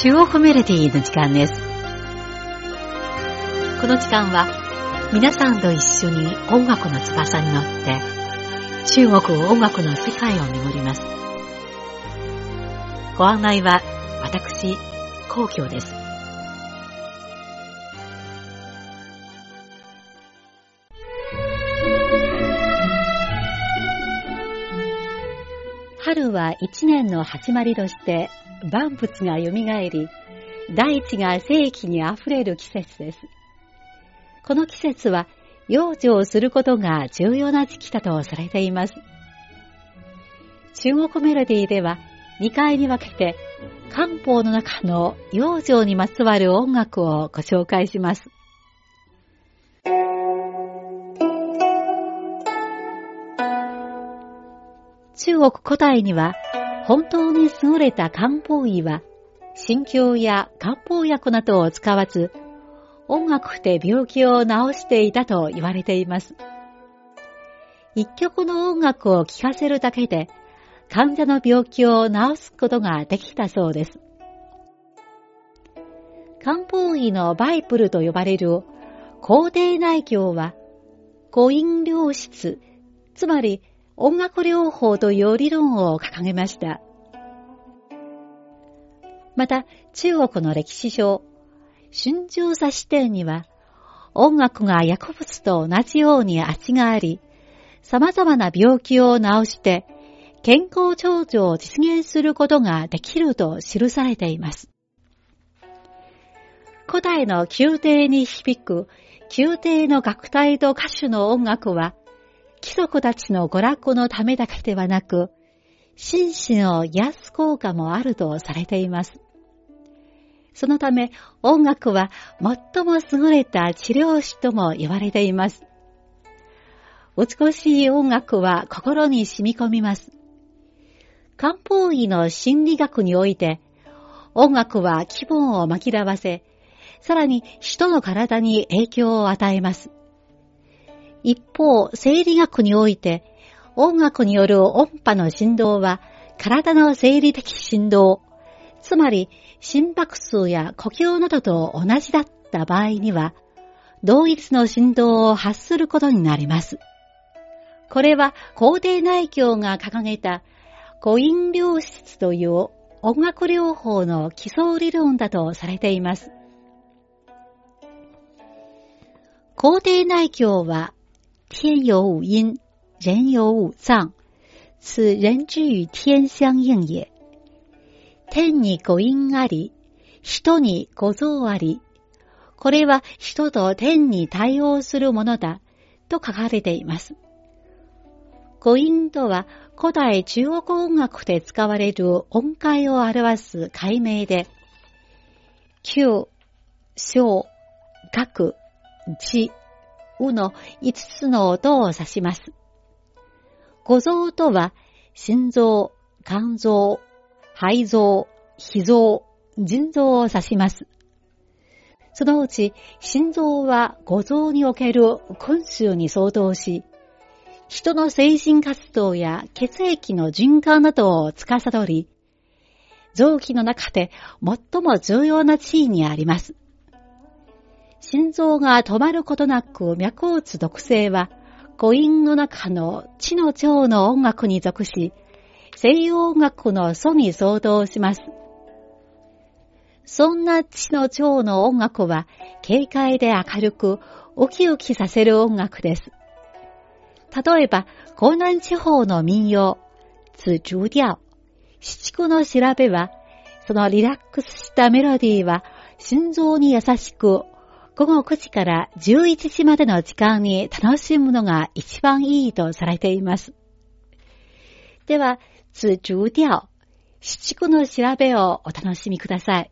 中国メロディの時間です。この時間は皆さんと一緒に音楽の翼に乗って中国音楽の世界を巡ります。ご案内は私、皇居です。春は一年の始まりとして万物が蘇り、大地が世紀に溢れる季節です。この季節は養生することが重要な時期だとされています。中国メロディーでは2回に分けて漢方の中の養生にまつわる音楽をご紹介します。中国古代には本当に優れた漢方医は心境や漢方薬などを使わず音楽で病気を治していたと言われています。一曲の音楽を聴かせるだけで患者の病気を治すことができたそうです。漢方医のバイブルと呼ばれる皇帝内教は、語音療室、つまり音楽療法という理論を掲げました。また、中国の歴史書、春秋差視点には、音楽が薬物と同じように味があり、様々な病気を治して健康長寿を実現することができると記されています。古代の宮廷に響く宮廷の楽隊と歌手の音楽は、貴族たちの娯楽のためだけではなく、心身の癒す効果もあるとされています。そのため音楽は最も優れた治療師とも言われています。美しい音楽は心に染み込みます。漢方医の心理学において、音楽は気分を紛らわせ、さらに人の体に影響を与えます。一方、生理学において、音楽による音波の振動は、体の生理的振動、つまり心拍数や呼吸などと同じだった場合には、同一の振動を発することになります。これは、皇帝内教が掲げた語音療室という音楽療法の基礎理論だとされています。皇帝内教は、天有五音、人有五脏、此人之与天相应也。天に五音あり、人に五臓あり、これは人と天に対応するものだ、と書かれています。五音とは古代中国音楽で使われる音階を表す解明で、九、小、学、地、うの五つの音を指します。五臓とは、心臓、肝臓、肺臓、脾臓、腎臓を指します。そのうち、心臓は五臓における根臭に相当し、人の精神活動や血液の循環などを司り、臓器の中で最も重要な地位にあります。心臓が止まることなく脈を打つ毒性は、語音の中の地の腸の音楽に属し、西洋音楽の祖に相当します。そんな地の腸の音楽は、軽快で明るく、ウキウキさせる音楽です。例えば、江南地方の民謡、ツジュディア七区の調べは、そのリラックスしたメロディーは、心臓に優しく、午後9時から11時までの時間に楽しむのが一番いいとされています。では、通中調七区の調べをお楽しみください。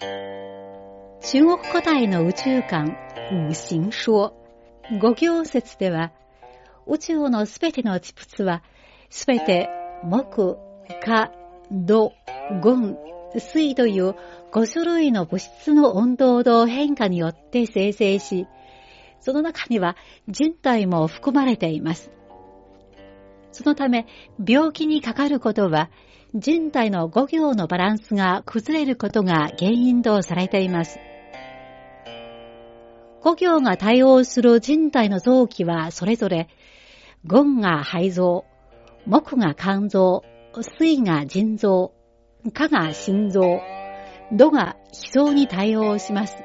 中国古代の宇宙観、五行說、五行説では、宇宙のすべての地物は、すべて木、火、土、ゴ水という5種類の物質の温度の変化によって生成し、その中には人体も含まれています。そのため、病気にかかることは、人体の5行のバランスが崩れることが原因とされています。5行が対応する人体の臓器はそれぞれ、ゴンが肺臓、木が肝臓、水が腎臓、火が心臓、土が脾臓に対応します。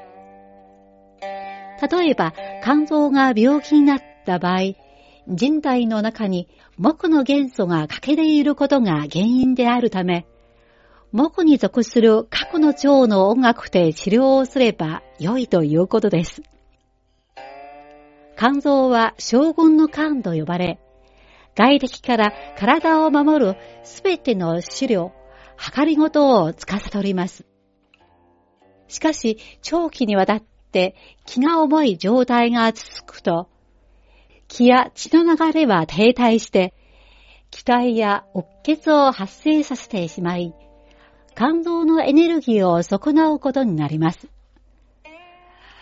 例えば、肝臓が病気になった場合、人体の中に木の元素が欠けていることが原因であるため、木に属する過去の腸の音楽で治療をすれば良いということです。肝臓は将軍の肝と呼ばれ、外敵から体を守るすべての資料、測りごとを司ります。しかし、長期にわたって気が重い状態が続くと、気や血の流れは停滞して、気体やうっ血を発生させてしまい、肝臓のエネルギーを損なうことになります。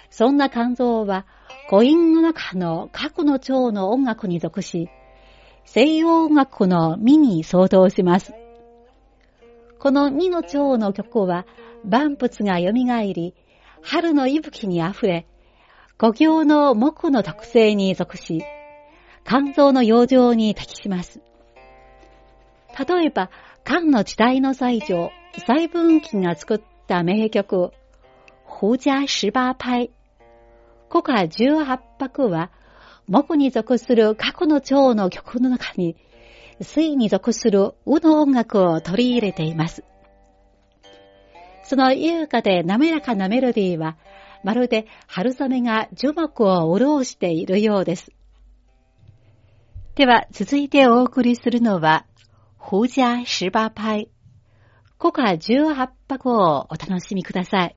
そんな肝臓は、母音の中の過去の腸の音楽に属し、西洋音楽のミに相当します。このミの蝶の曲は、万物が蘇り、春の息吹に溢れ、五行の木の特性に属し、肝臓の養生に適します。例えば、肝の時代の最上、細分期が作った名曲、胡家十八拍。古歌十八拍は、木に属する過去の蝶の曲の中に、水に属するうの音楽を取り入れています。その優雅で滑らかなメロディーは、まるで春雨が樹木を潤しているようです。では、続いてお送りするのは、胡家十八拍、古歌十八拍をお楽しみください。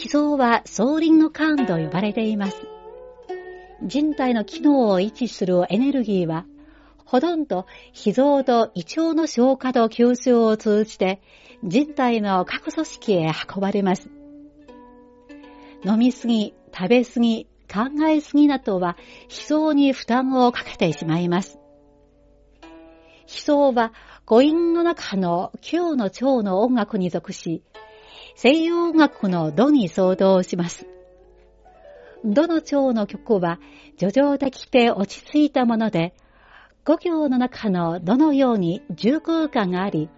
脾臓は総輪の管と呼ばれています。人体の機能を維持するエネルギーは、ほとんど脾臓と胃腸の消化と吸収を通じて人体の各組織へ運ばれます。飲みすぎ、食べすぎ、考えすぎなどは脾臓に負担をかけてしまいます。脾臓は語音の中の今日の腸の音楽に属し、西洋音楽のドに相当します。どの蝶の曲は、叙情的で落ち着いたもので、五行の中のどのように重空間があり、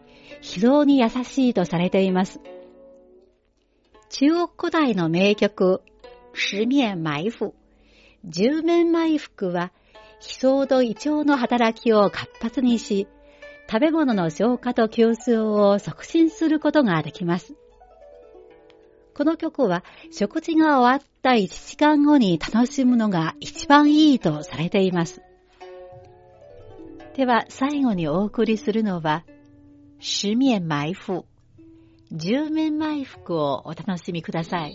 非常に優しいとされています。中国古代の名曲、十面埋伏。十面埋伏は、悲壮と胃腸の働きを活発にし、食べ物の消化と吸収を促進することができます。この曲は食事が終わった1時間後に楽しむのが一番いいとされています。では最後にお送りするのは、十面埋伏、十面埋伏をお楽しみください。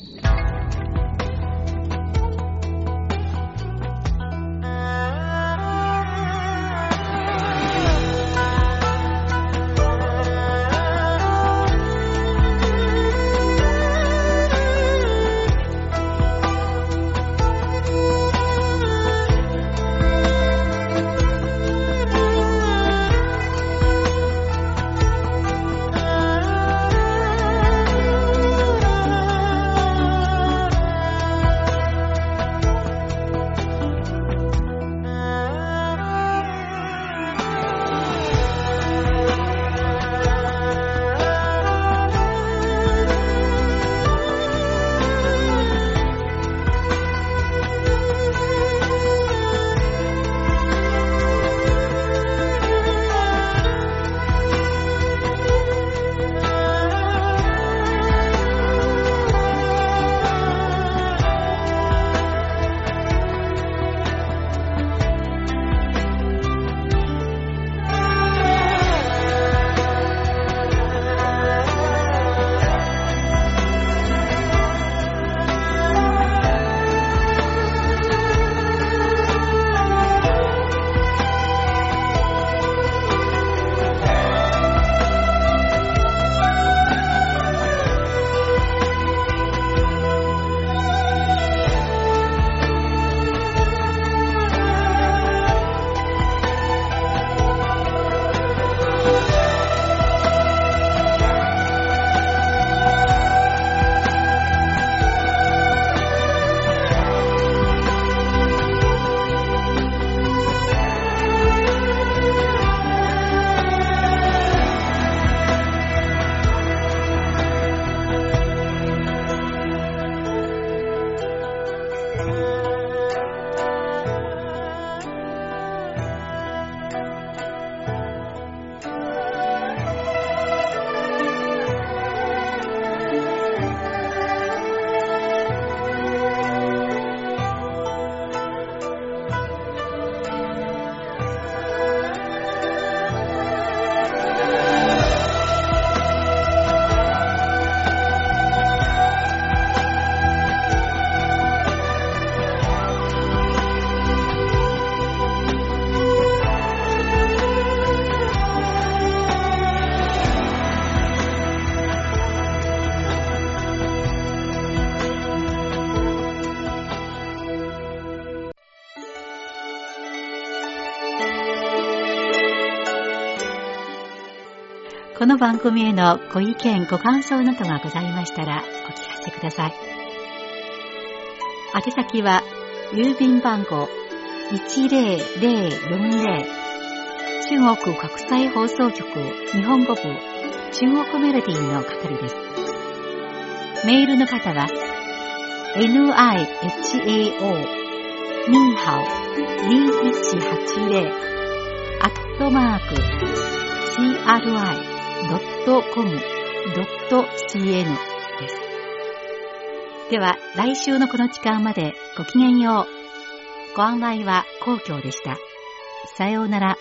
この番組へのご意見、ご感想などがございましたらお聞かせください。宛先は、郵便番号10040中国国際放送局日本語部中国メロディーの係です。メールの方は、nihao ニーハオ2180アットマーク CRI .com.cn です。では、来週のこの時間までごきげんよう。ご案内は皇居でした。さようなら。